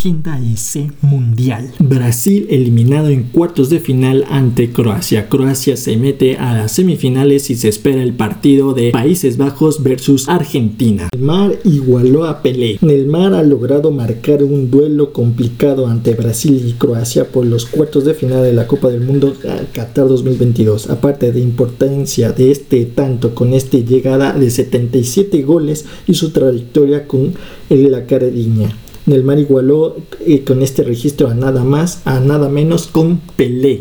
agenda ese mundial. Brasil eliminado en cuartos de final ante Croacia. Croacia se mete a las semifinales y se espera el partido de Países Bajos versus Argentina. Neymar igualó a Pelé. Neymar ha logrado marcar un duelo complicado ante Brasil y Croacia por los cuartos de final de la Copa del Mundo Qatar 2022. Aparte de importancia de este tanto con esta llegada de 77 goles y su trayectoria con la carediña. Neymar igualó eh, con este registro a nada más, a nada menos con Pelé.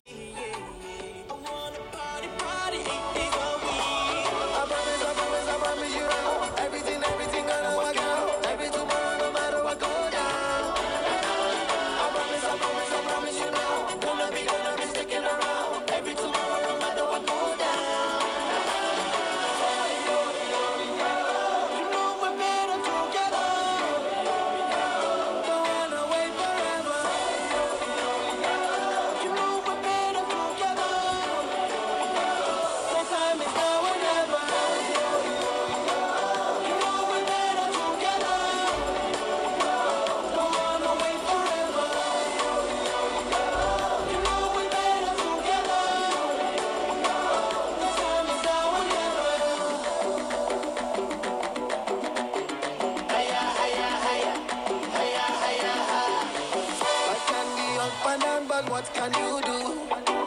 and down, but what can you do?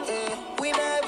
Mm. We never